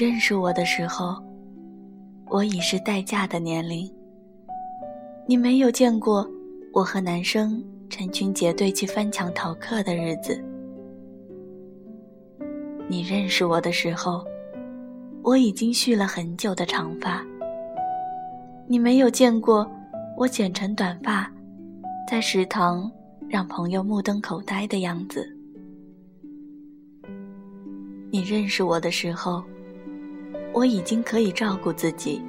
认识我的时候，我已是待嫁的年龄。你没有见过我和男生成群结队去翻墙逃课的日子。你认识我的时候，我已经蓄了很久的长发。你没有见过我剪成短发，在食堂让朋友目瞪口呆的样子。你认识我的时候，我已经可以照顾自己。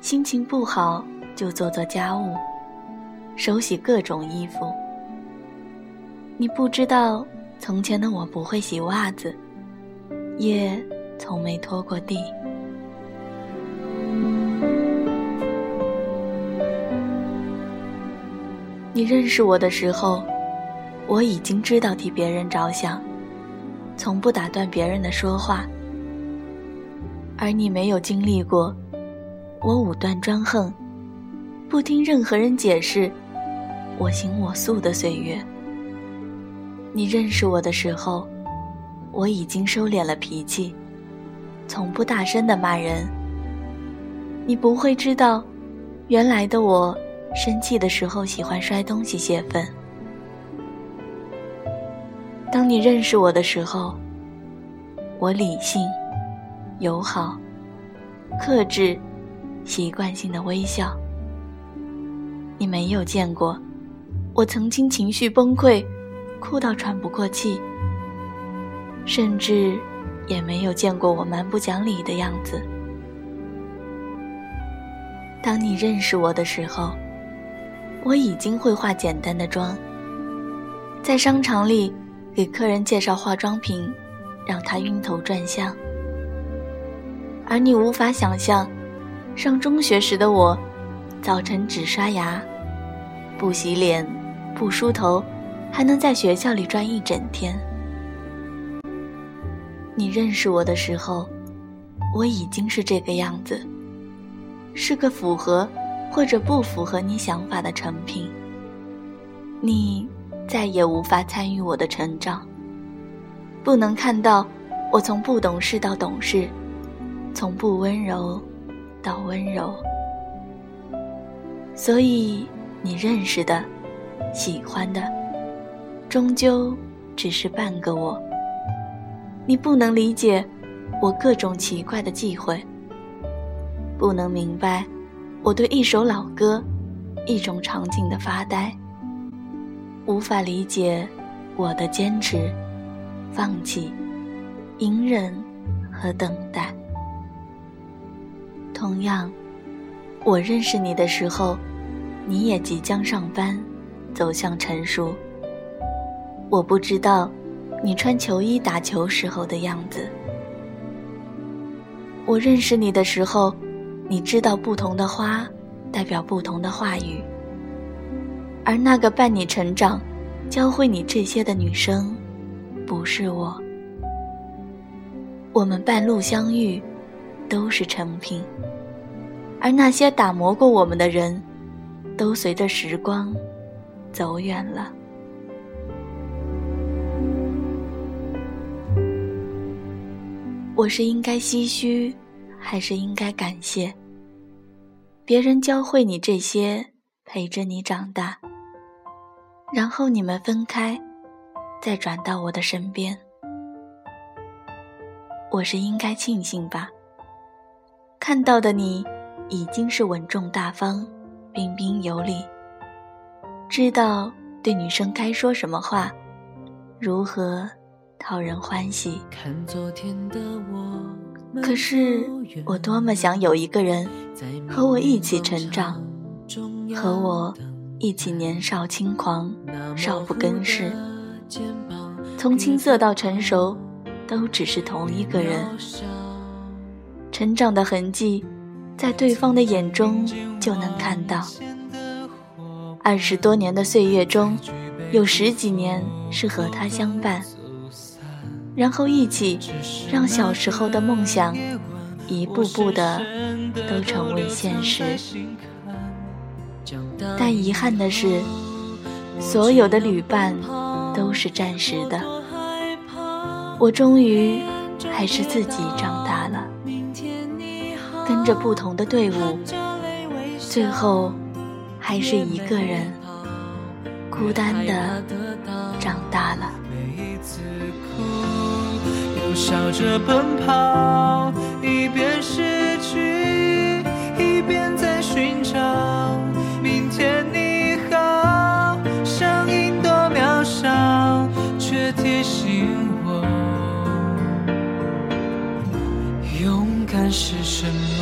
心情不好就做做家务，手洗各种衣服。你不知道，从前的我不会洗袜子，也从没拖过地。你认识我的时候，我已经知道替别人着想。从不打断别人的说话，而你没有经历过我武断专横、不听任何人解释、我行我素的岁月。你认识我的时候，我已经收敛了脾气，从不大声的骂人。你不会知道，原来的我生气的时候喜欢摔东西泄愤。当你认识我的时候，我理性、友好、克制、习惯性的微笑。你没有见过我曾经情绪崩溃，哭到喘不过气，甚至也没有见过我蛮不讲理的样子。当你认识我的时候，我已经会化简单的妆，在商场里。给客人介绍化妆品，让他晕头转向。而你无法想象，上中学时的我，早晨只刷牙，不洗脸，不梳头，还能在学校里转一整天。你认识我的时候，我已经是这个样子，是个符合或者不符合你想法的成品。你。再也无法参与我的成长，不能看到我从不懂事到懂事，从不温柔到温柔。所以你认识的、喜欢的，终究只是半个我。你不能理解我各种奇怪的忌讳，不能明白我对一首老歌、一种场景的发呆。无法理解我的坚持、放弃、隐忍和等待。同样，我认识你的时候，你也即将上班，走向成熟。我不知道你穿球衣打球时候的样子。我认识你的时候，你知道不同的花代表不同的话语。而那个伴你成长、教会你这些的女生，不是我。我们半路相遇，都是成品。而那些打磨过我们的人，都随着时光走远了。我是应该唏嘘，还是应该感谢？别人教会你这些，陪着你长大。然后你们分开，再转到我的身边，我是应该庆幸吧。看到的你已经是稳重大方、彬彬有礼，知道对女生该说什么话，如何讨人欢喜。可是我多么想有一个人和我一起成长，和我。一起年少轻狂，少不更事。从青涩到成熟，都只是同一个人。成长的痕迹，在对方的眼中就能看到。二十多年的岁月中，有十几年是和他相伴，然后一起让小时候的梦想，一步步的都成为现实。但遗憾的是，所有的旅伴都是暂时的。我终于还是自己长大。着不同的队伍，最后还是一个人孤单的长大了。每一次哭，又笑着奔跑，一边失去，一边在寻找明天你好。声音多渺小，却提醒我，勇敢是什么。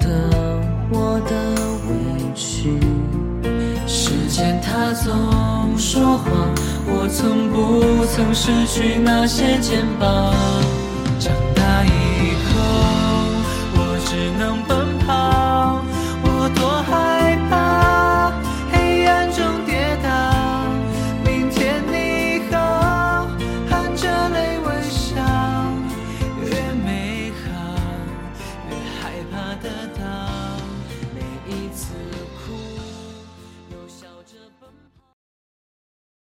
总说谎，我从不曾失去那些肩膀。长大以后，我只能。